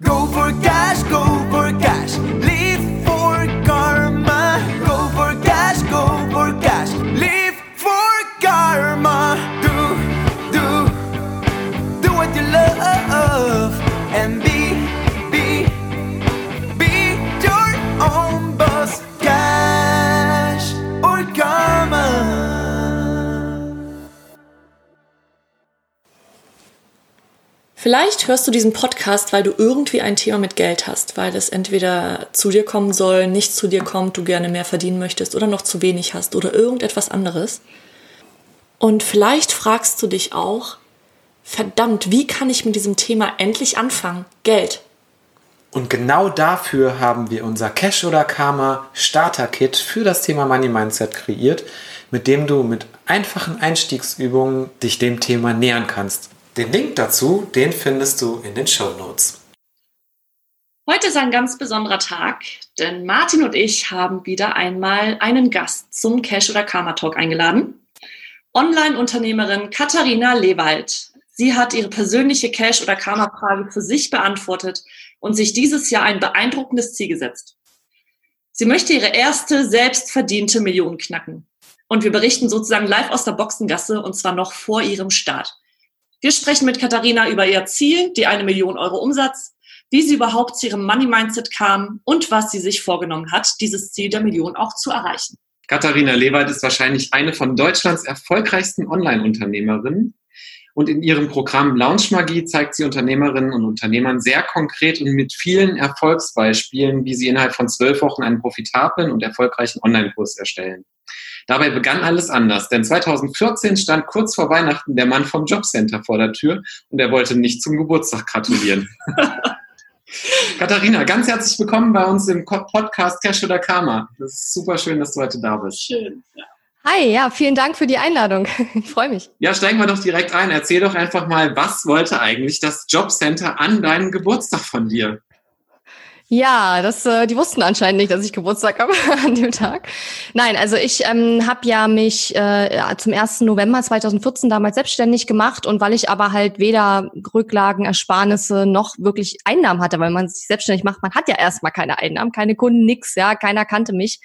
Go for cash, go Vielleicht hörst du diesen Podcast, weil du irgendwie ein Thema mit Geld hast, weil es entweder zu dir kommen soll, nicht zu dir kommt, du gerne mehr verdienen möchtest oder noch zu wenig hast oder irgendetwas anderes. Und vielleicht fragst du dich auch, verdammt, wie kann ich mit diesem Thema endlich anfangen? Geld. Und genau dafür haben wir unser Cash oder Karma Starter Kit für das Thema Money Mindset kreiert, mit dem du mit einfachen Einstiegsübungen dich dem Thema nähern kannst. Den Link dazu, den findest du in den Show Notes. Heute ist ein ganz besonderer Tag, denn Martin und ich haben wieder einmal einen Gast zum Cash oder Karma Talk eingeladen. Online-Unternehmerin Katharina Lewald. Sie hat ihre persönliche Cash- oder Karma-Frage für sich beantwortet und sich dieses Jahr ein beeindruckendes Ziel gesetzt. Sie möchte ihre erste selbstverdiente Million knacken. Und wir berichten sozusagen live aus der Boxengasse und zwar noch vor ihrem Start. Wir sprechen mit Katharina über ihr Ziel, die eine Million Euro Umsatz, wie sie überhaupt zu ihrem Money Mindset kam und was sie sich vorgenommen hat, dieses Ziel der Million auch zu erreichen. Katharina Lewald ist wahrscheinlich eine von Deutschlands erfolgreichsten Online-Unternehmerinnen. Und in ihrem Programm Launch Magie zeigt sie Unternehmerinnen und Unternehmern sehr konkret und mit vielen Erfolgsbeispielen, wie sie innerhalb von zwölf Wochen einen profitablen und erfolgreichen Online-Kurs erstellen. Dabei begann alles anders, denn 2014 stand kurz vor Weihnachten der Mann vom Jobcenter vor der Tür und er wollte nicht zum Geburtstag gratulieren. Katharina, ganz herzlich willkommen bei uns im Podcast Cash oder Karma. Das ist super schön, dass du heute da bist. Schön. Ja. Hi, ja, vielen Dank für die Einladung. Ich freue mich. Ja, steigen wir doch direkt ein. Erzähl doch einfach mal, was wollte eigentlich das Jobcenter an deinem Geburtstag von dir? Ja, das, äh, die wussten anscheinend nicht, dass ich Geburtstag habe an dem Tag. Nein, also ich ähm, habe ja mich äh, zum 1. November 2014 damals selbstständig gemacht und weil ich aber halt weder Rücklagen, Ersparnisse noch wirklich Einnahmen hatte, weil man sich selbstständig macht, man hat ja erstmal keine Einnahmen, keine Kunden, nix, ja, keiner kannte mich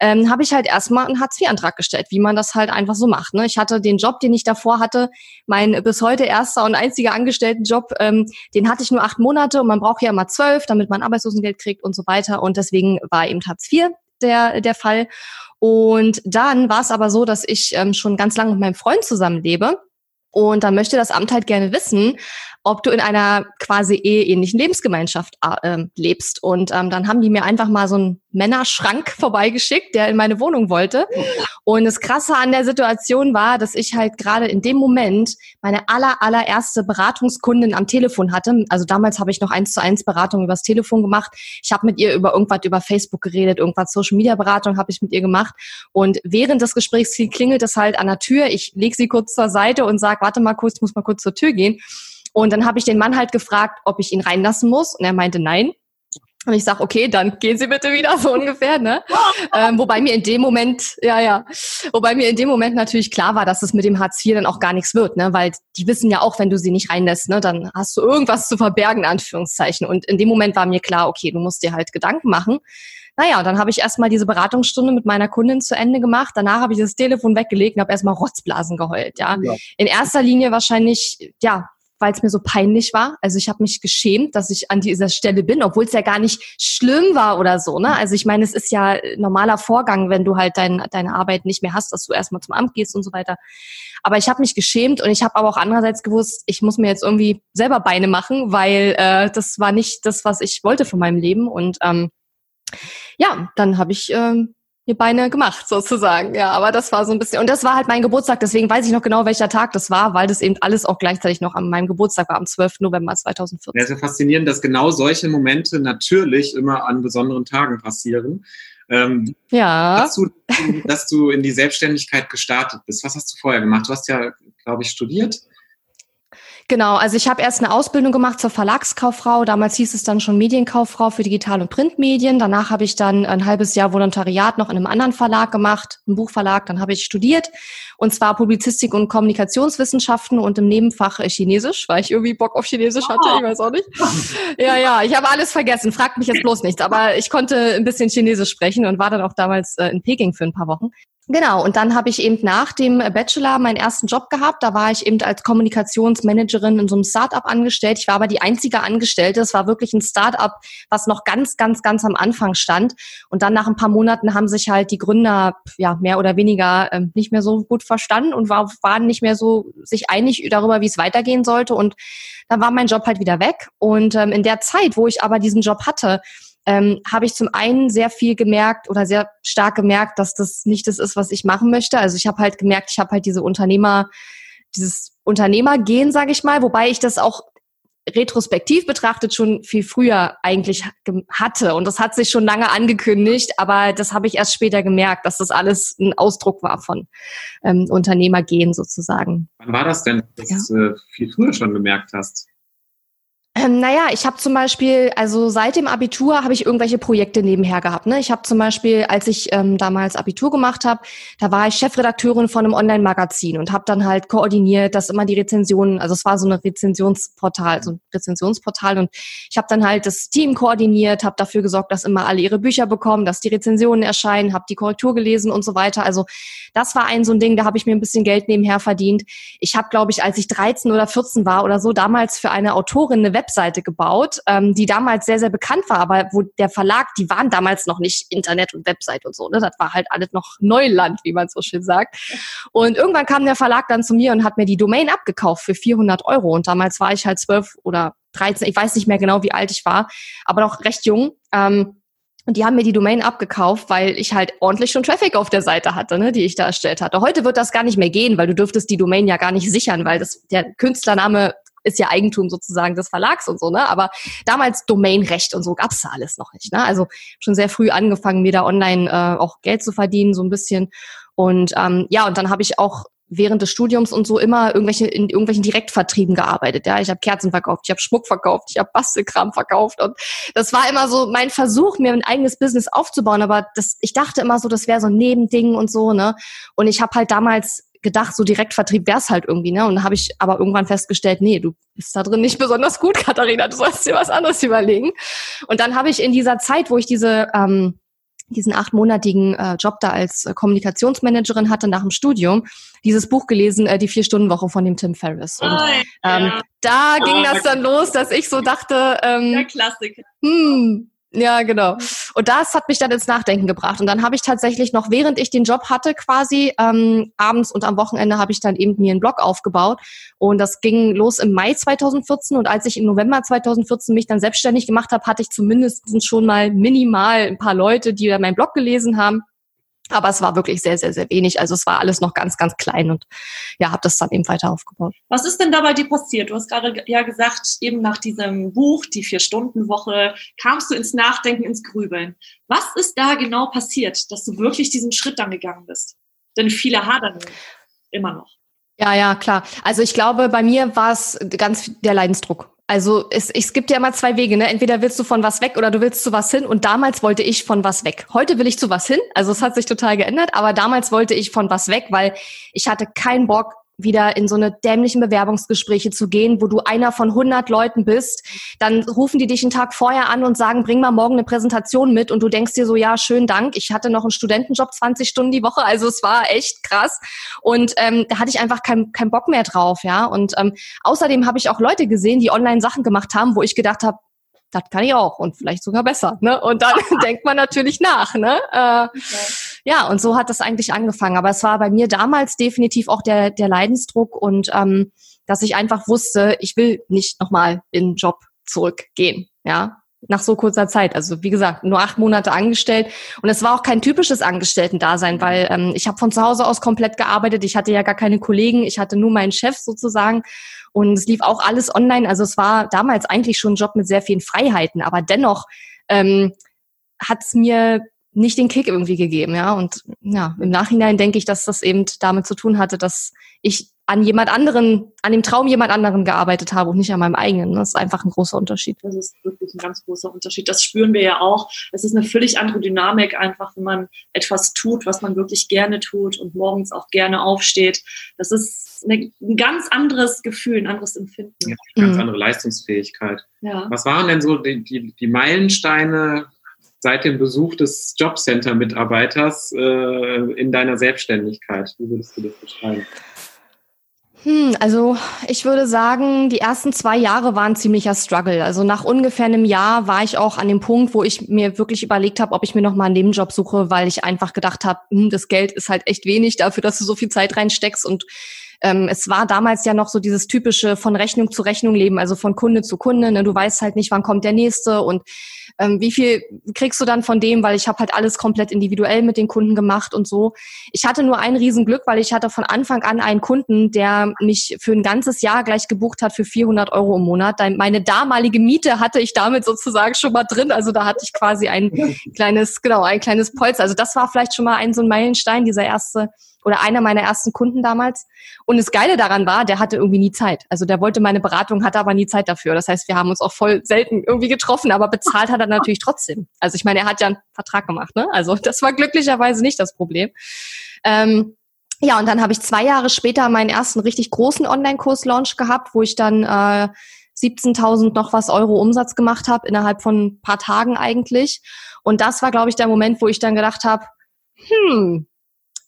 ähm, habe ich halt erstmal einen Hartz-IV-Antrag gestellt, wie man das halt einfach so macht. Ne? Ich hatte den Job, den ich davor hatte, mein bis heute erster und einziger Angestelltenjob, ähm, den hatte ich nur acht Monate und man braucht ja immer zwölf, damit man Arbeitslosengeld kriegt und so weiter. Und deswegen war eben Hartz IV der, der Fall. Und dann war es aber so, dass ich ähm, schon ganz lange mit meinem Freund zusammenlebe. Und dann möchte das Amt halt gerne wissen, ob du in einer quasi eheähnlichen Lebensgemeinschaft äh, lebst. Und ähm, dann haben die mir einfach mal so einen Männerschrank vorbeigeschickt, der in meine Wohnung wollte. Und das Krasse an der Situation war, dass ich halt gerade in dem Moment meine aller, allererste Beratungskundin am Telefon hatte. Also damals habe ich noch eins zu eins Beratung übers Telefon gemacht. Ich habe mit ihr über irgendwas über Facebook geredet, irgendwas Social Media Beratung habe ich mit ihr gemacht. Und während des Gesprächs klingelt es halt an der Tür. Ich lege sie kurz zur Seite und sage, warte mal kurz, ich muss mal kurz zur Tür gehen. Und dann habe ich den Mann halt gefragt, ob ich ihn reinlassen muss. Und er meinte nein. Und ich sag, okay, dann gehen Sie bitte wieder, so ungefähr, ne? ähm, wobei mir in dem Moment, ja, ja, wobei mir in dem Moment natürlich klar war, dass es mit dem Hartz IV dann auch gar nichts wird, ne? Weil die wissen ja auch, wenn du sie nicht reinlässt, ne, dann hast du irgendwas zu verbergen, Anführungszeichen. Und in dem Moment war mir klar, okay, du musst dir halt Gedanken machen. Naja, und dann habe ich erstmal diese Beratungsstunde mit meiner Kundin zu Ende gemacht. Danach habe ich das Telefon weggelegt und habe erstmal Rotzblasen geheult, ja? ja. In erster Linie wahrscheinlich, ja, weil es mir so peinlich war. Also ich habe mich geschämt, dass ich an dieser Stelle bin, obwohl es ja gar nicht schlimm war oder so. Ne? Also ich meine, es ist ja normaler Vorgang, wenn du halt dein, deine Arbeit nicht mehr hast, dass du erstmal zum Amt gehst und so weiter. Aber ich habe mich geschämt und ich habe aber auch andererseits gewusst, ich muss mir jetzt irgendwie selber Beine machen, weil äh, das war nicht das, was ich wollte von meinem Leben. Und ähm, ja, dann habe ich ähm, mir Beine gemacht, sozusagen. Ja, aber das war so ein bisschen, und das war halt mein Geburtstag, deswegen weiß ich noch genau, welcher Tag das war, weil das eben alles auch gleichzeitig noch an meinem Geburtstag war, am 12. November 2014. Ja, ist ja faszinierend, dass genau solche Momente natürlich immer an besonderen Tagen passieren. Ähm, ja. Dass du, dass du in die Selbstständigkeit gestartet bist. Was hast du vorher gemacht? Du hast ja, glaube ich, studiert. Genau, also ich habe erst eine Ausbildung gemacht zur Verlagskauffrau. Damals hieß es dann schon Medienkauffrau für Digital- und Printmedien. Danach habe ich dann ein halbes Jahr Volontariat noch in einem anderen Verlag gemacht, einem Buchverlag. Dann habe ich studiert und zwar Publizistik und Kommunikationswissenschaften und im Nebenfach Chinesisch, weil ich irgendwie Bock auf Chinesisch hatte. Ich weiß auch nicht. Ja, ja, ich habe alles vergessen. Fragt mich jetzt bloß nichts. Aber ich konnte ein bisschen Chinesisch sprechen und war dann auch damals äh, in Peking für ein paar Wochen. Genau, und dann habe ich eben nach dem Bachelor meinen ersten Job gehabt. Da war ich eben als Kommunikationsmanagerin in so einem Startup angestellt. Ich war aber die einzige Angestellte. Es war wirklich ein Startup, was noch ganz, ganz, ganz am Anfang stand. Und dann nach ein paar Monaten haben sich halt die Gründer ja mehr oder weniger äh, nicht mehr so gut verstanden und war, waren nicht mehr so sich einig darüber, wie es weitergehen sollte. Und dann war mein Job halt wieder weg. Und ähm, in der Zeit, wo ich aber diesen Job hatte, ähm, habe ich zum einen sehr viel gemerkt oder sehr stark gemerkt, dass das nicht das ist, was ich machen möchte. Also ich habe halt gemerkt, ich habe halt diese Unternehmer, dieses Unternehmergehen, sage ich mal, wobei ich das auch retrospektiv betrachtet schon viel früher eigentlich hatte. Und das hat sich schon lange angekündigt, aber das habe ich erst später gemerkt, dass das alles ein Ausdruck war von ähm, Unternehmergehen sozusagen. Wann war das denn, dass ja. du äh, viel früher schon gemerkt hast? Ähm, naja, ich habe zum Beispiel, also seit dem Abitur habe ich irgendwelche Projekte nebenher gehabt. Ne? Ich habe zum Beispiel, als ich ähm, damals Abitur gemacht habe, da war ich Chefredakteurin von einem Online-Magazin und habe dann halt koordiniert, dass immer die Rezensionen, also es war so eine Rezensionsportal, so ein Rezensionsportal und ich habe dann halt das Team koordiniert, habe dafür gesorgt, dass immer alle ihre Bücher bekommen, dass die Rezensionen erscheinen, habe die Korrektur gelesen und so weiter. Also das war ein so ein Ding, da habe ich mir ein bisschen Geld nebenher verdient. Ich habe, glaube ich, als ich 13 oder 14 war oder so, damals für eine Autorin eine Webseite gebaut, ähm, die damals sehr, sehr bekannt war, aber wo der Verlag, die waren damals noch nicht Internet und Website und so. Ne? Das war halt alles noch Neuland, wie man so schön sagt. Und irgendwann kam der Verlag dann zu mir und hat mir die Domain abgekauft für 400 Euro. Und damals war ich halt zwölf oder 13, ich weiß nicht mehr genau, wie alt ich war, aber noch recht jung. Ähm, und die haben mir die Domain abgekauft, weil ich halt ordentlich schon Traffic auf der Seite hatte, ne, die ich da erstellt hatte. Heute wird das gar nicht mehr gehen, weil du dürftest die Domain ja gar nicht sichern, weil das der Künstlername ist ja Eigentum sozusagen des Verlags und so, ne? Aber damals Domainrecht und so gab's da alles noch nicht. Ne? Also schon sehr früh angefangen, mir da online äh, auch Geld zu verdienen, so ein bisschen. Und ähm, ja, und dann habe ich auch während des Studiums und so immer irgendwelche in irgendwelchen Direktvertrieben gearbeitet. Ja, ich habe Kerzen verkauft, ich habe Schmuck verkauft, ich habe Bastelkram verkauft und das war immer so mein Versuch, mir ein eigenes Business aufzubauen. Aber das, ich dachte immer so, das wäre so ein Nebending und so ne. Und ich habe halt damals gedacht, so Direktvertrieb wär's halt irgendwie, ne? Und dann habe ich aber irgendwann festgestellt, nee, du bist da drin nicht besonders gut, Katharina, du sollst dir was anderes überlegen. Und dann habe ich in dieser Zeit, wo ich diese ähm, diesen achtmonatigen äh, Job da als äh, Kommunikationsmanagerin hatte nach dem Studium, dieses Buch gelesen, äh, die Vier-Stunden-Woche von dem Tim Ferriss. Und ähm, ja. da ging oh, das dann los, dass ich so dachte, ähm, Der Klassiker. Hm, ja, genau. Und das hat mich dann ins Nachdenken gebracht. Und dann habe ich tatsächlich noch, während ich den Job hatte, quasi ähm, abends und am Wochenende habe ich dann eben mir einen Blog aufgebaut. Und das ging los im Mai 2014. Und als ich im November 2014 mich dann selbstständig gemacht habe, hatte ich zumindest schon mal minimal ein paar Leute, die meinen Blog gelesen haben. Aber es war wirklich sehr, sehr, sehr wenig. Also es war alles noch ganz, ganz klein und ja, habe das dann eben weiter aufgebaut. Was ist denn da bei dir passiert? Du hast gerade ja gesagt, eben nach diesem Buch, die Vier-Stunden-Woche, kamst du ins Nachdenken, ins Grübeln. Was ist da genau passiert, dass du wirklich diesen Schritt dann gegangen bist? Denn viele hadern immer noch. Ja, ja, klar. Also ich glaube, bei mir war es ganz der Leidensdruck. Also es, es gibt ja immer zwei Wege, ne? Entweder willst du von was weg oder du willst zu was hin. Und damals wollte ich von was weg. Heute will ich zu was hin. Also es hat sich total geändert, aber damals wollte ich von was weg, weil ich hatte keinen Bock, wieder in so eine dämlichen Bewerbungsgespräche zu gehen, wo du einer von 100 Leuten bist, dann rufen die dich einen Tag vorher an und sagen, bring mal morgen eine Präsentation mit und du denkst dir so, ja, schönen Dank, ich hatte noch einen Studentenjob 20 Stunden die Woche, also es war echt krass und ähm, da hatte ich einfach keinen kein Bock mehr drauf, ja und ähm, außerdem habe ich auch Leute gesehen, die online Sachen gemacht haben, wo ich gedacht habe, das kann ich auch und vielleicht sogar besser. Ne? Und dann denkt man natürlich nach. Ne? Äh, ja, und so hat das eigentlich angefangen. Aber es war bei mir damals definitiv auch der, der Leidensdruck und ähm, dass ich einfach wusste, ich will nicht nochmal in den Job zurückgehen. Ja, nach so kurzer Zeit. Also wie gesagt, nur acht Monate angestellt. Und es war auch kein typisches Angestellten-Dasein, weil ähm, ich habe von zu Hause aus komplett gearbeitet. Ich hatte ja gar keine Kollegen. Ich hatte nur meinen Chef sozusagen. Und es lief auch alles online. Also es war damals eigentlich schon ein Job mit sehr vielen Freiheiten. Aber dennoch ähm, hat es mir nicht den Kick irgendwie gegeben, ja. Und ja, im Nachhinein denke ich, dass das eben damit zu tun hatte, dass ich an jemand anderen, an dem Traum jemand anderen gearbeitet habe und nicht an meinem eigenen. Das ist einfach ein großer Unterschied. Das ist wirklich ein ganz großer Unterschied. Das spüren wir ja auch. Es ist eine völlig andere Dynamik einfach, wenn man etwas tut, was man wirklich gerne tut und morgens auch gerne aufsteht. Das ist eine, ein ganz anderes Gefühl, ein anderes Empfinden. Ja, ganz mhm. andere Leistungsfähigkeit. Ja. Was waren denn so die, die, die Meilensteine seit dem Besuch des Jobcenter-Mitarbeiters äh, in deiner Selbstständigkeit? Wie würdest du das beschreiben? Hm, also ich würde sagen, die ersten zwei Jahre waren ziemlicher Struggle. Also nach ungefähr einem Jahr war ich auch an dem Punkt, wo ich mir wirklich überlegt habe, ob ich mir noch mal einen Nebenjob suche, weil ich einfach gedacht habe, hm, das Geld ist halt echt wenig dafür, dass du so viel Zeit reinsteckst und ähm, es war damals ja noch so dieses typische von Rechnung zu Rechnung leben, also von Kunde zu Kunde. Ne? Du weißt halt nicht, wann kommt der nächste und ähm, wie viel kriegst du dann von dem, weil ich habe halt alles komplett individuell mit den Kunden gemacht und so. Ich hatte nur ein Riesenglück, weil ich hatte von Anfang an einen Kunden, der mich für ein ganzes Jahr gleich gebucht hat für 400 Euro im Monat. Meine damalige Miete hatte ich damit sozusagen schon mal drin. Also da hatte ich quasi ein kleines, genau, ein kleines Polster. Also das war vielleicht schon mal ein so ein Meilenstein, dieser erste oder einer meiner ersten Kunden damals. Und das Geile daran war, der hatte irgendwie nie Zeit. Also der wollte meine Beratung, hatte aber nie Zeit dafür. Das heißt, wir haben uns auch voll selten irgendwie getroffen, aber bezahlt hat er natürlich trotzdem. Also ich meine, er hat ja einen Vertrag gemacht, ne? Also das war glücklicherweise nicht das Problem. Ähm, ja, und dann habe ich zwei Jahre später meinen ersten richtig großen Online-Kurs-Launch gehabt, wo ich dann äh, 17.000 noch was Euro Umsatz gemacht habe, innerhalb von ein paar Tagen eigentlich. Und das war, glaube ich, der Moment, wo ich dann gedacht habe, hm,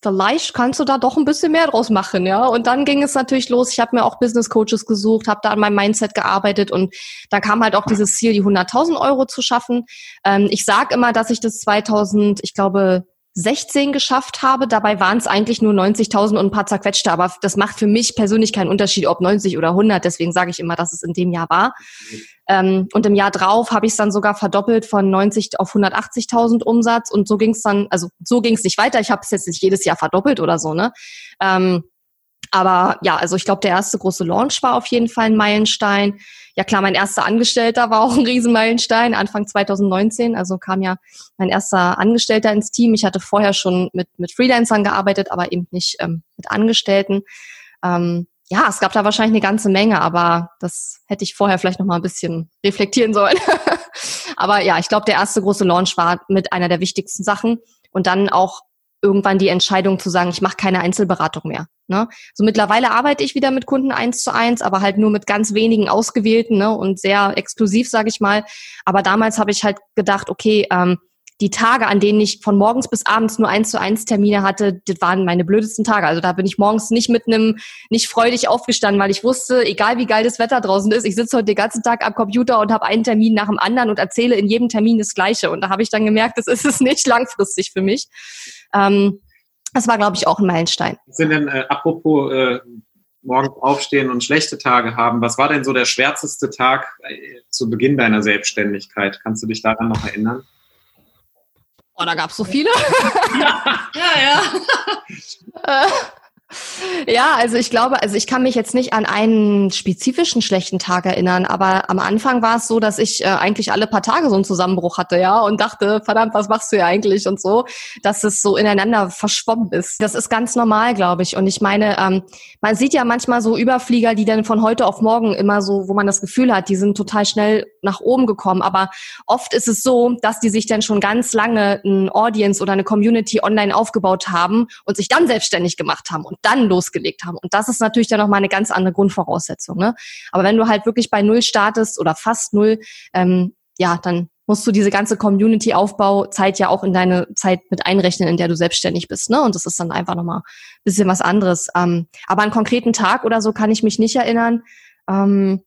vielleicht kannst du da doch ein bisschen mehr draus machen, ja. Und dann ging es natürlich los. Ich habe mir auch Business Coaches gesucht, habe da an meinem Mindset gearbeitet und da kam halt auch dieses Ziel, die 100.000 Euro zu schaffen. Ähm, ich sage immer, dass ich das 2000, ich glaube 16 geschafft habe. Dabei waren es eigentlich nur 90.000 und ein paar zerquetschte. Aber das macht für mich persönlich keinen Unterschied, ob 90 oder 100. Deswegen sage ich immer, dass es in dem Jahr war. Ähm, und im Jahr drauf habe ich es dann sogar verdoppelt von 90 auf 180.000 Umsatz. Und so ging es dann, also so ging es nicht weiter. Ich habe es jetzt nicht jedes Jahr verdoppelt oder so, ne? Ähm, aber ja, also ich glaube, der erste große Launch war auf jeden Fall ein Meilenstein. Ja klar, mein erster Angestellter war auch ein Riesenmeilenstein, Anfang 2019. Also kam ja mein erster Angestellter ins Team. Ich hatte vorher schon mit, mit Freelancern gearbeitet, aber eben nicht ähm, mit Angestellten. Ähm, ja, es gab da wahrscheinlich eine ganze Menge, aber das hätte ich vorher vielleicht noch mal ein bisschen reflektieren sollen. aber ja, ich glaube, der erste große Launch war mit einer der wichtigsten Sachen und dann auch irgendwann die Entscheidung zu sagen, ich mache keine Einzelberatung mehr. Ne? So mittlerweile arbeite ich wieder mit Kunden eins zu eins, aber halt nur mit ganz wenigen ausgewählten ne? und sehr exklusiv, sage ich mal. Aber damals habe ich halt gedacht, okay, ähm, die Tage, an denen ich von morgens bis abends nur eins zu eins Termine hatte, das waren meine blödesten Tage. Also da bin ich morgens nicht mit einem, nicht freudig aufgestanden, weil ich wusste, egal wie geil das Wetter draußen ist, ich sitze heute den ganzen Tag am Computer und habe einen Termin nach dem anderen und erzähle in jedem Termin das Gleiche. Und da habe ich dann gemerkt, das ist es nicht langfristig für mich. Ähm, das war, glaube ich, auch ein Meilenstein. Sind denn, äh, apropos äh, morgens aufstehen und schlechte Tage haben, was war denn so der schwärzeste Tag äh, zu Beginn deiner Selbstständigkeit? Kannst du dich daran noch erinnern? Oh, da gab es so viele. ja, ja. ja. Ja, also ich glaube, also ich kann mich jetzt nicht an einen spezifischen schlechten Tag erinnern, aber am Anfang war es so, dass ich äh, eigentlich alle paar Tage so einen Zusammenbruch hatte, ja, und dachte, verdammt, was machst du ja eigentlich und so, dass es so ineinander verschwommen ist. Das ist ganz normal, glaube ich. Und ich meine, ähm, man sieht ja manchmal so Überflieger, die dann von heute auf morgen immer so, wo man das Gefühl hat, die sind total schnell nach oben gekommen. Aber oft ist es so, dass die sich dann schon ganz lange ein Audience oder eine Community online aufgebaut haben und sich dann selbstständig gemacht haben. Und dann losgelegt haben. Und das ist natürlich dann nochmal eine ganz andere Grundvoraussetzung. Ne? Aber wenn du halt wirklich bei Null startest oder fast Null, ähm, ja, dann musst du diese ganze Community-Aufbauzeit ja auch in deine Zeit mit einrechnen, in der du selbstständig bist. Ne? Und das ist dann einfach nochmal ein bisschen was anderes. Ähm, aber an konkreten Tag oder so kann ich mich nicht erinnern. Ähm,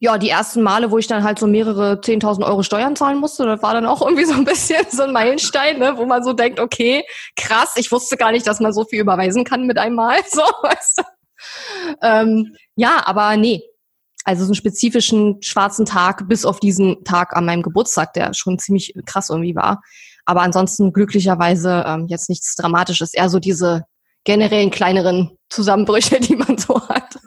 ja, die ersten Male, wo ich dann halt so mehrere 10.000 Euro Steuern zahlen musste, das war dann auch irgendwie so ein bisschen so ein Meilenstein, ne, wo man so denkt, okay, krass, ich wusste gar nicht, dass man so viel überweisen kann mit einem Mal, so, weißt du. Ähm, ja, aber nee, also so einen spezifischen schwarzen Tag bis auf diesen Tag an meinem Geburtstag, der schon ziemlich krass irgendwie war. Aber ansonsten glücklicherweise ähm, jetzt nichts Dramatisches, eher so diese generellen kleineren Zusammenbrüche, die man so hat.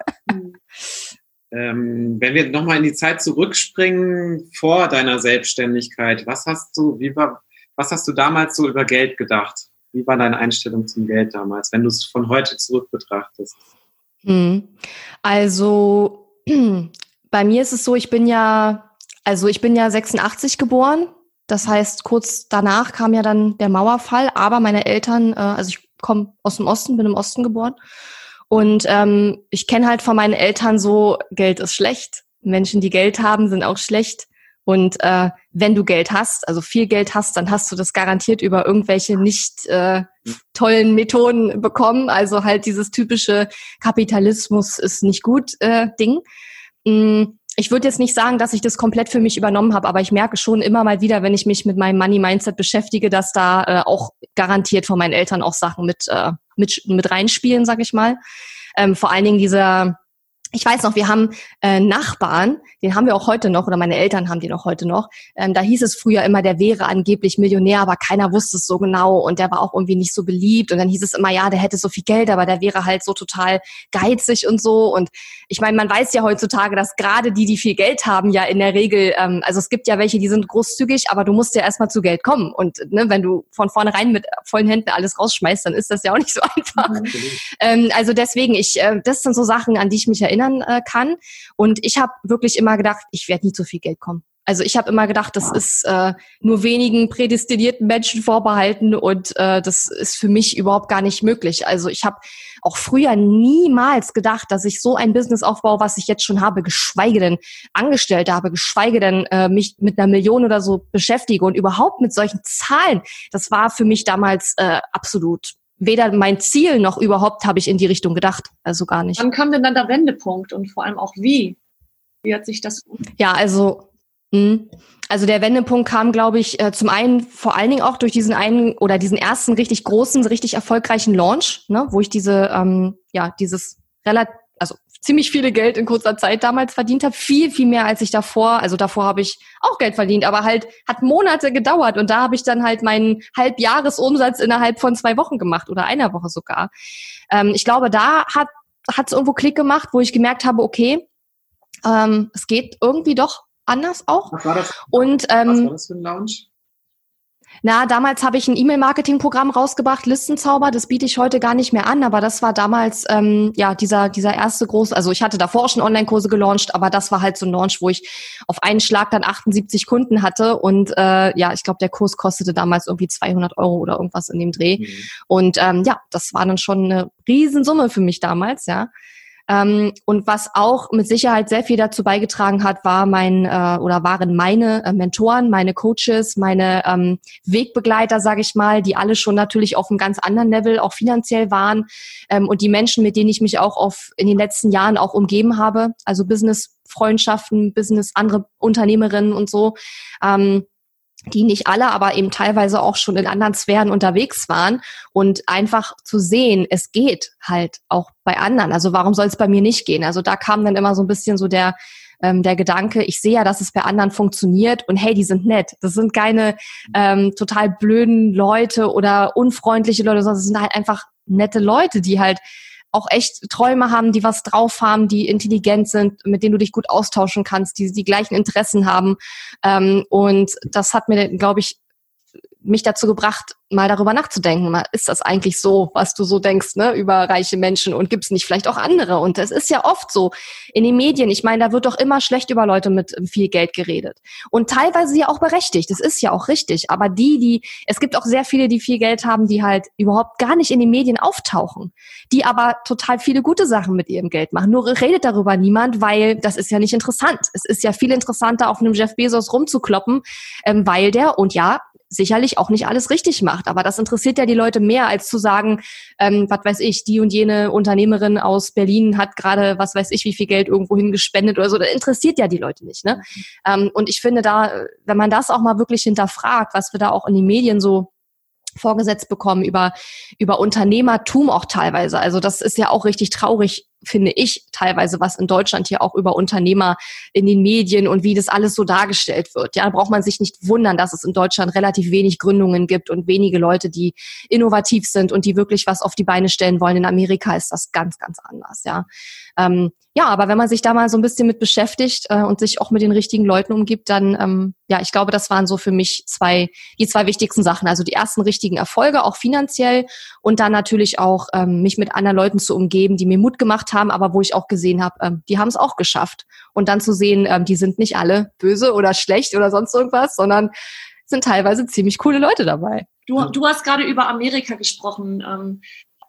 Ähm, wenn wir nochmal in die Zeit zurückspringen vor deiner Selbstständigkeit, was hast du, wie war, Was hast du damals so über Geld gedacht? Wie war deine Einstellung zum Geld damals, wenn du es von heute zurück betrachtest? Hm. Also bei mir ist es so, ich bin ja, also ich bin ja 86 geboren. Das heißt, kurz danach kam ja dann der Mauerfall, aber meine Eltern, äh, also ich komme aus dem Osten, bin im Osten geboren. Und ähm, ich kenne halt von meinen Eltern so, Geld ist schlecht. Menschen, die Geld haben, sind auch schlecht. Und äh, wenn du Geld hast, also viel Geld hast, dann hast du das garantiert über irgendwelche nicht äh, tollen Methoden bekommen. Also halt dieses typische Kapitalismus ist nicht gut äh, Ding. Mm, ich würde jetzt nicht sagen, dass ich das komplett für mich übernommen habe, aber ich merke schon immer mal wieder, wenn ich mich mit meinem Money-Mindset beschäftige, dass da äh, auch garantiert von meinen Eltern auch Sachen mit, äh, mit, mit reinspielen, sag ich mal. Ähm, vor allen Dingen dieser ich weiß noch, wir haben äh, Nachbarn, den haben wir auch heute noch, oder meine Eltern haben den auch heute noch. Ähm, da hieß es früher immer, der wäre angeblich Millionär, aber keiner wusste es so genau und der war auch irgendwie nicht so beliebt. Und dann hieß es immer, ja, der hätte so viel Geld, aber der wäre halt so total geizig und so. Und ich meine, man weiß ja heutzutage, dass gerade die, die viel Geld haben, ja in der Regel, ähm, also es gibt ja welche, die sind großzügig, aber du musst ja erstmal zu Geld kommen. Und ne, wenn du von vornherein mit vollen Händen alles rausschmeißt, dann ist das ja auch nicht so einfach. Ähm, also deswegen, ich, äh, das sind so Sachen, an die ich mich erinnere erinnern äh, kann. Und ich habe wirklich immer gedacht, ich werde nie zu viel Geld kommen. Also ich habe immer gedacht, das ist äh, nur wenigen prädestinierten Menschen vorbehalten und äh, das ist für mich überhaupt gar nicht möglich. Also ich habe auch früher niemals gedacht, dass ich so ein Business aufbaue, was ich jetzt schon habe, geschweige denn Angestellte habe, geschweige denn äh, mich mit einer Million oder so beschäftige und überhaupt mit solchen Zahlen. Das war für mich damals äh, absolut weder mein Ziel noch überhaupt habe ich in die Richtung gedacht. Also gar nicht. Wann kam denn dann der Wendepunkt und vor allem auch wie? Wie hat sich das? Ja, also, mh, hm, also der Wendepunkt kam, glaube ich, äh, zum einen vor allen Dingen auch durch diesen einen oder diesen ersten richtig großen, richtig erfolgreichen Launch, ne, wo ich diese, ähm, ja, dieses relativ, ziemlich viele Geld in kurzer Zeit damals verdient habe. Viel, viel mehr als ich davor. Also davor habe ich auch Geld verdient, aber halt hat Monate gedauert und da habe ich dann halt meinen Halbjahresumsatz innerhalb von zwei Wochen gemacht oder einer Woche sogar. Ähm, ich glaube, da hat hat es irgendwo Klick gemacht, wo ich gemerkt habe, okay, ähm, es geht irgendwie doch anders auch. Was war das? Und ähm, was war das für ein Lounge? Na, damals habe ich ein E-Mail-Marketing-Programm rausgebracht, Listenzauber. Das biete ich heute gar nicht mehr an, aber das war damals ähm, ja dieser dieser erste große. Also ich hatte davor schon Online-Kurse gelauncht, aber das war halt so ein Launch, wo ich auf einen Schlag dann 78 Kunden hatte und äh, ja, ich glaube, der Kurs kostete damals irgendwie 200 Euro oder irgendwas in dem Dreh. Mhm. Und ähm, ja, das war dann schon eine Riesensumme für mich damals, ja. Ähm, und was auch mit Sicherheit sehr viel dazu beigetragen hat, war mein äh, oder waren meine äh, Mentoren, meine Coaches, meine ähm, Wegbegleiter, sage ich mal, die alle schon natürlich auf einem ganz anderen Level auch finanziell waren ähm, und die Menschen, mit denen ich mich auch auf in den letzten Jahren auch umgeben habe, also Business Freundschaften, Business andere Unternehmerinnen und so. Ähm, die nicht alle, aber eben teilweise auch schon in anderen Sphären unterwegs waren und einfach zu sehen, es geht halt auch bei anderen. Also warum soll es bei mir nicht gehen? Also da kam dann immer so ein bisschen so der ähm, der Gedanke, ich sehe ja, dass es bei anderen funktioniert und hey, die sind nett. Das sind keine ähm, total blöden Leute oder unfreundliche Leute, sondern es sind halt einfach nette Leute, die halt auch echt Träume haben, die was drauf haben, die intelligent sind, mit denen du dich gut austauschen kannst, die die gleichen Interessen haben. Ähm, und das hat mir, glaube ich, mich dazu gebracht, mal darüber nachzudenken. Ist das eigentlich so, was du so denkst, ne, über reiche Menschen und gibt es nicht vielleicht auch andere? Und es ist ja oft so in den Medien. Ich meine, da wird doch immer schlecht über Leute mit viel Geld geredet. Und teilweise ja auch berechtigt. Das ist ja auch richtig. Aber die, die, es gibt auch sehr viele, die viel Geld haben, die halt überhaupt gar nicht in den Medien auftauchen, die aber total viele gute Sachen mit ihrem Geld machen. Nur redet darüber niemand, weil das ist ja nicht interessant. Es ist ja viel interessanter, auf einem Jeff Bezos rumzukloppen, ähm, weil der, und ja, sicherlich auch nicht alles richtig macht. Aber das interessiert ja die Leute mehr, als zu sagen, ähm, was weiß ich, die und jene Unternehmerin aus Berlin hat gerade, was weiß ich, wie viel Geld irgendwo hingespendet oder so. Das interessiert ja die Leute nicht. Ne? Ähm, und ich finde da, wenn man das auch mal wirklich hinterfragt, was wir da auch in den Medien so vorgesetzt bekommen über, über Unternehmertum auch teilweise. Also das ist ja auch richtig traurig, finde ich, teilweise, was in Deutschland hier auch über Unternehmer in den Medien und wie das alles so dargestellt wird. Ja, da braucht man sich nicht wundern, dass es in Deutschland relativ wenig Gründungen gibt und wenige Leute, die innovativ sind und die wirklich was auf die Beine stellen wollen. In Amerika ist das ganz, ganz anders, ja. Ähm, ja, aber wenn man sich da mal so ein bisschen mit beschäftigt äh, und sich auch mit den richtigen Leuten umgibt, dann ähm, ja, ich glaube, das waren so für mich zwei, die zwei wichtigsten Sachen. Also die ersten richtigen Erfolge, auch finanziell und dann natürlich auch ähm, mich mit anderen Leuten zu umgeben, die mir Mut gemacht haben, aber wo ich auch gesehen habe, ähm, die haben es auch geschafft. Und dann zu sehen, ähm, die sind nicht alle böse oder schlecht oder sonst irgendwas, sondern sind teilweise ziemlich coole Leute dabei. Du, du hast gerade über Amerika gesprochen. Ähm,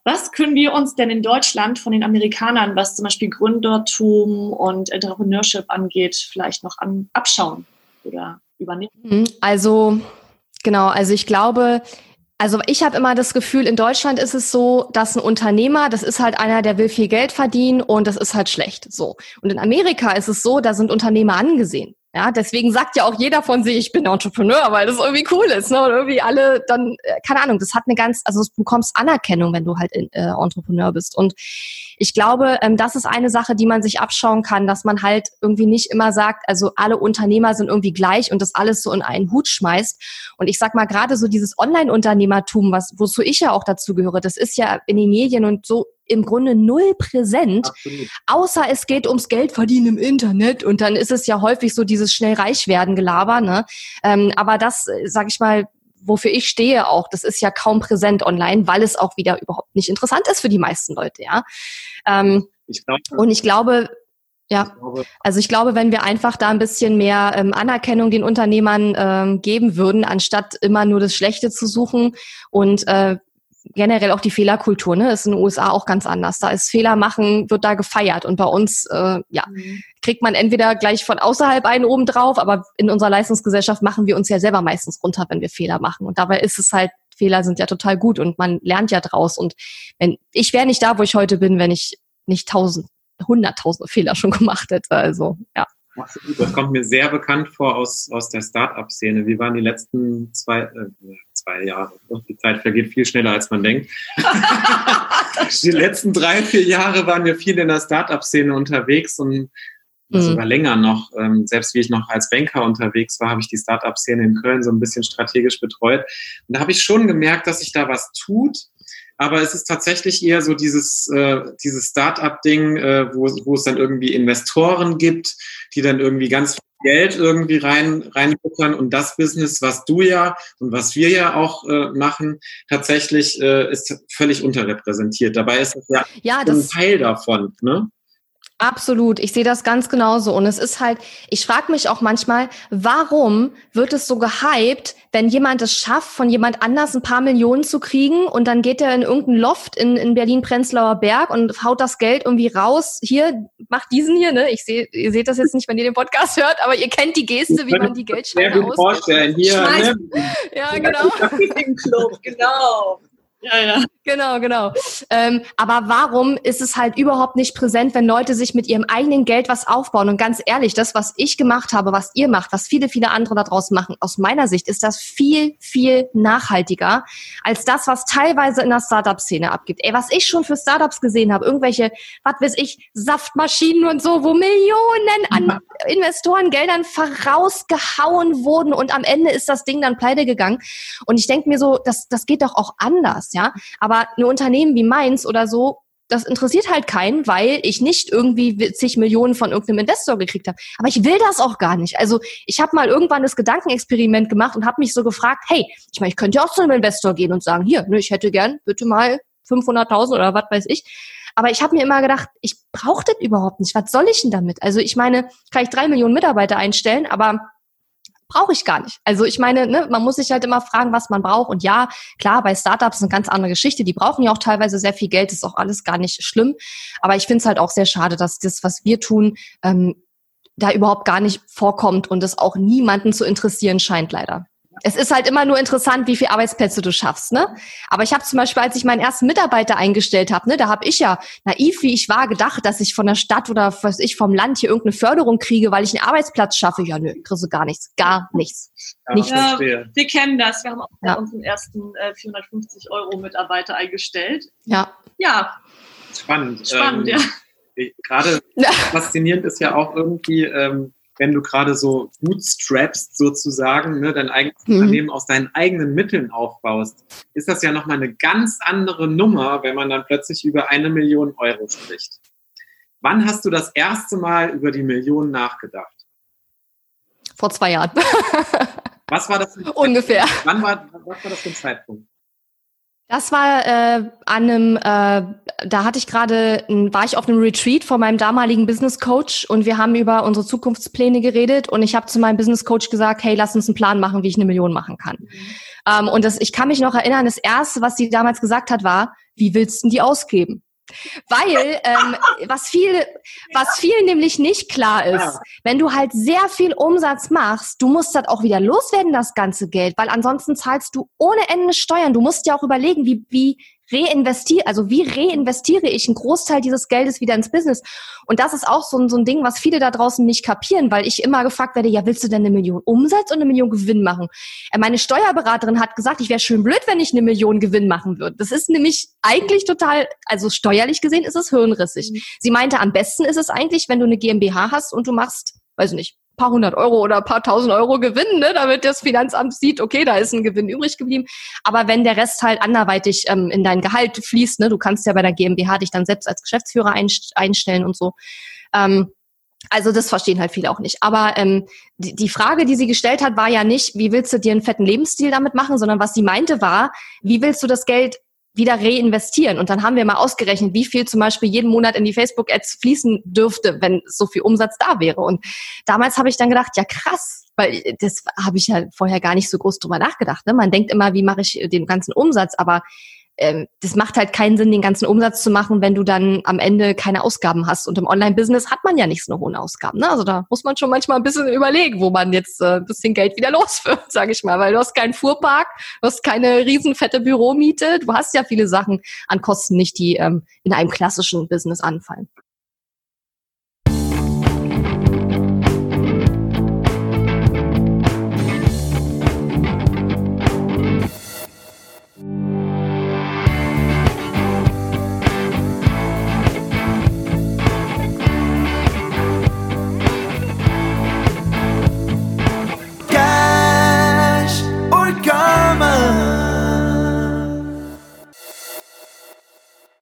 was können wir uns denn in Deutschland von den Amerikanern, was zum Beispiel Gründertum und Entrepreneurship angeht, vielleicht noch an, abschauen oder übernehmen? Mhm. Also genau, also ich glaube, also ich habe immer das Gefühl, in Deutschland ist es so, dass ein Unternehmer, das ist halt einer, der will viel Geld verdienen und das ist halt schlecht. So. Und in Amerika ist es so, da sind Unternehmer angesehen. Ja, deswegen sagt ja auch jeder von sich, ich bin Entrepreneur, weil das irgendwie cool ist. Ne? Und irgendwie alle dann, äh, keine Ahnung, das hat eine ganz, also du bekommst Anerkennung, wenn du halt äh, Entrepreneur bist. Und ich glaube, ähm, das ist eine Sache, die man sich abschauen kann, dass man halt irgendwie nicht immer sagt, also alle Unternehmer sind irgendwie gleich und das alles so in einen Hut schmeißt. Und ich sag mal, gerade so dieses Online-Unternehmertum, was, wozu ich ja auch dazu gehöre, das ist ja in den Medien und so im Grunde null präsent, Absolut. außer es geht ums Geldverdienen im Internet und dann ist es ja häufig so dieses schnell reich werden Gelaber. Ne? Ähm, aber das, sag ich mal, wofür ich stehe auch, das ist ja kaum präsent online, weil es auch wieder überhaupt nicht interessant ist für die meisten Leute, ja. Ähm, ich glaub, und ich glaube, ja, also ich glaube, wenn wir einfach da ein bisschen mehr ähm, Anerkennung den Unternehmern ähm, geben würden, anstatt immer nur das Schlechte zu suchen und äh, generell auch die Fehlerkultur, ne, ist in den USA auch ganz anders. Da ist Fehler machen, wird da gefeiert. Und bei uns, äh, ja, mhm. kriegt man entweder gleich von außerhalb einen oben drauf, aber in unserer Leistungsgesellschaft machen wir uns ja selber meistens runter, wenn wir Fehler machen. Und dabei ist es halt, Fehler sind ja total gut und man lernt ja draus. Und wenn, ich wäre nicht da, wo ich heute bin, wenn ich nicht tausend, hunderttausende Fehler schon gemacht hätte. Also, ja. Das kommt mir sehr bekannt vor aus, aus der Start-up-Szene. Wie waren die letzten zwei, äh, zwei Jahre? Die Zeit vergeht viel schneller, als man denkt. die letzten drei, vier Jahre waren wir viel in der Start-up-Szene unterwegs und mhm. sogar länger noch. Ähm, selbst wie ich noch als Banker unterwegs war, habe ich die Start-up-Szene in Köln so ein bisschen strategisch betreut. Und da habe ich schon gemerkt, dass sich da was tut aber es ist tatsächlich eher so dieses, äh, dieses Start-up-Ding, äh, wo, wo es dann irgendwie Investoren gibt, die dann irgendwie ganz viel Geld irgendwie rein reinbuttern und das Business, was du ja und was wir ja auch äh, machen, tatsächlich äh, ist völlig unterrepräsentiert. Dabei ist es ja, ja ein Teil davon. Ne? Absolut, ich sehe das ganz genauso. Und es ist halt, ich frage mich auch manchmal, warum wird es so gehypt, wenn jemand es schafft, von jemand anders ein paar Millionen zu kriegen und dann geht er in irgendein Loft in, in Berlin-Prenzlauer Berg und haut das Geld irgendwie raus. Hier, macht diesen hier, ne? Ich sehe, ihr seht das jetzt nicht, wenn ihr den Podcast hört, aber ihr kennt die Geste, wie man die Geldscheine aus. vorstellen, hier, ne? Ja, genau. Genau. Ja, ja. Genau, genau. Ähm, aber warum ist es halt überhaupt nicht präsent, wenn Leute sich mit ihrem eigenen Geld was aufbauen? Und ganz ehrlich, das, was ich gemacht habe, was ihr macht, was viele, viele andere da draußen machen, aus meiner Sicht ist das viel, viel nachhaltiger als das, was teilweise in der Startup-Szene abgibt. Ey, was ich schon für Startups gesehen habe, irgendwelche, was weiß ich, Saftmaschinen und so, wo Millionen an Investorengeldern vorausgehauen wurden und am Ende ist das Ding dann pleite gegangen. Und ich denke mir so, das, das geht doch auch anders hast, ja. Aber ein Unternehmen wie meins oder so, das interessiert halt keinen, weil ich nicht irgendwie zig Millionen von irgendeinem Investor gekriegt habe. Aber ich will das auch gar nicht. Also ich habe mal irgendwann das Gedankenexperiment gemacht und habe mich so gefragt, hey, ich meine, ich könnte ja auch zu einem Investor gehen und sagen, hier, ne, ich hätte gern bitte mal 500.000 oder was weiß ich. Aber ich habe mir immer gedacht, ich brauche das überhaupt nicht. Was soll ich denn damit? Also ich meine, kann ich drei Millionen Mitarbeiter einstellen, aber brauche ich gar nicht. Also ich meine, ne, man muss sich halt immer fragen, was man braucht. Und ja, klar, bei Startups ist eine ganz andere Geschichte. Die brauchen ja auch teilweise sehr viel Geld, ist auch alles gar nicht schlimm. Aber ich finde es halt auch sehr schade, dass das, was wir tun, ähm, da überhaupt gar nicht vorkommt und es auch niemanden zu interessieren scheint, leider. Es ist halt immer nur interessant, wie viele Arbeitsplätze du schaffst, ne? Aber ich habe zum Beispiel, als ich meinen ersten Mitarbeiter eingestellt habe, ne, da habe ich ja naiv wie ich war gedacht, dass ich von der Stadt oder was ich vom Land hier irgendeine Förderung kriege, weil ich einen Arbeitsplatz schaffe. Ja, nö, kriegst du gar nichts, gar nichts. Ja, nichts. Ja, wir kennen das. Wir haben auch ja. unseren ersten äh, 450 Euro Mitarbeiter eingestellt. Ja. Ja. Spannend. Spannend, ähm, ja. Gerade faszinierend ist ja auch irgendwie. Ähm, wenn du gerade so bootstrappst sozusagen, ne, dein eigenes mhm. Unternehmen aus deinen eigenen Mitteln aufbaust, ist das ja nochmal eine ganz andere Nummer, wenn man dann plötzlich über eine Million Euro spricht. Wann hast du das erste Mal über die Million nachgedacht? Vor zwei Jahren. Was war das? Ungefähr. Wann war, was war das für ein Zeitpunkt? Das war äh, an einem, äh, da hatte ich gerade, war ich auf einem Retreat von meinem damaligen Business Coach und wir haben über unsere Zukunftspläne geredet und ich habe zu meinem Business Coach gesagt, hey, lass uns einen Plan machen, wie ich eine Million machen kann. Mhm. Ähm, und das, ich kann mich noch erinnern, das erste, was sie damals gesagt hat, war, wie willst du die ausgeben? Weil ähm, was viel, was viel nämlich nicht klar ist, wenn du halt sehr viel Umsatz machst, du musst das auch wieder loswerden, das ganze Geld, weil ansonsten zahlst du ohne Ende Steuern. Du musst ja auch überlegen, wie, wie reinvestiere, also wie reinvestiere ich einen Großteil dieses Geldes wieder ins Business? Und das ist auch so ein, so ein Ding, was viele da draußen nicht kapieren, weil ich immer gefragt werde, ja, willst du denn eine Million Umsatz und eine Million Gewinn machen? Äh, meine Steuerberaterin hat gesagt, ich wäre schön blöd, wenn ich eine Million Gewinn machen würde. Das ist nämlich eigentlich total, also steuerlich gesehen ist es hirnrissig. Mhm. Sie meinte, am besten ist es eigentlich, wenn du eine GmbH hast und du machst, weiß nicht, paar hundert Euro oder paar tausend Euro Gewinn, ne, damit das Finanzamt sieht, okay, da ist ein Gewinn übrig geblieben. Aber wenn der Rest halt anderweitig ähm, in dein Gehalt fließt, ne, du kannst ja bei der GmbH dich dann selbst als Geschäftsführer einstellen und so. Ähm, also das verstehen halt viele auch nicht. Aber ähm, die, die Frage, die sie gestellt hat, war ja nicht, wie willst du dir einen fetten Lebensstil damit machen, sondern was sie meinte war, wie willst du das Geld wieder reinvestieren. Und dann haben wir mal ausgerechnet, wie viel zum Beispiel jeden Monat in die Facebook-Ads fließen dürfte, wenn so viel Umsatz da wäre. Und damals habe ich dann gedacht, ja krass, weil das habe ich ja vorher gar nicht so groß drüber nachgedacht. Ne? Man denkt immer, wie mache ich den ganzen Umsatz, aber ähm, das macht halt keinen Sinn, den ganzen Umsatz zu machen, wenn du dann am Ende keine Ausgaben hast. Und im Online-Business hat man ja nicht so eine hohen Ausgaben. Ne? Also da muss man schon manchmal ein bisschen überlegen, wo man jetzt äh, ein bisschen Geld wieder los wird, sage ich mal. Weil du hast keinen Fuhrpark, du hast keine riesenfette Büromiete, du hast ja viele Sachen an Kosten nicht, die ähm, in einem klassischen Business anfallen.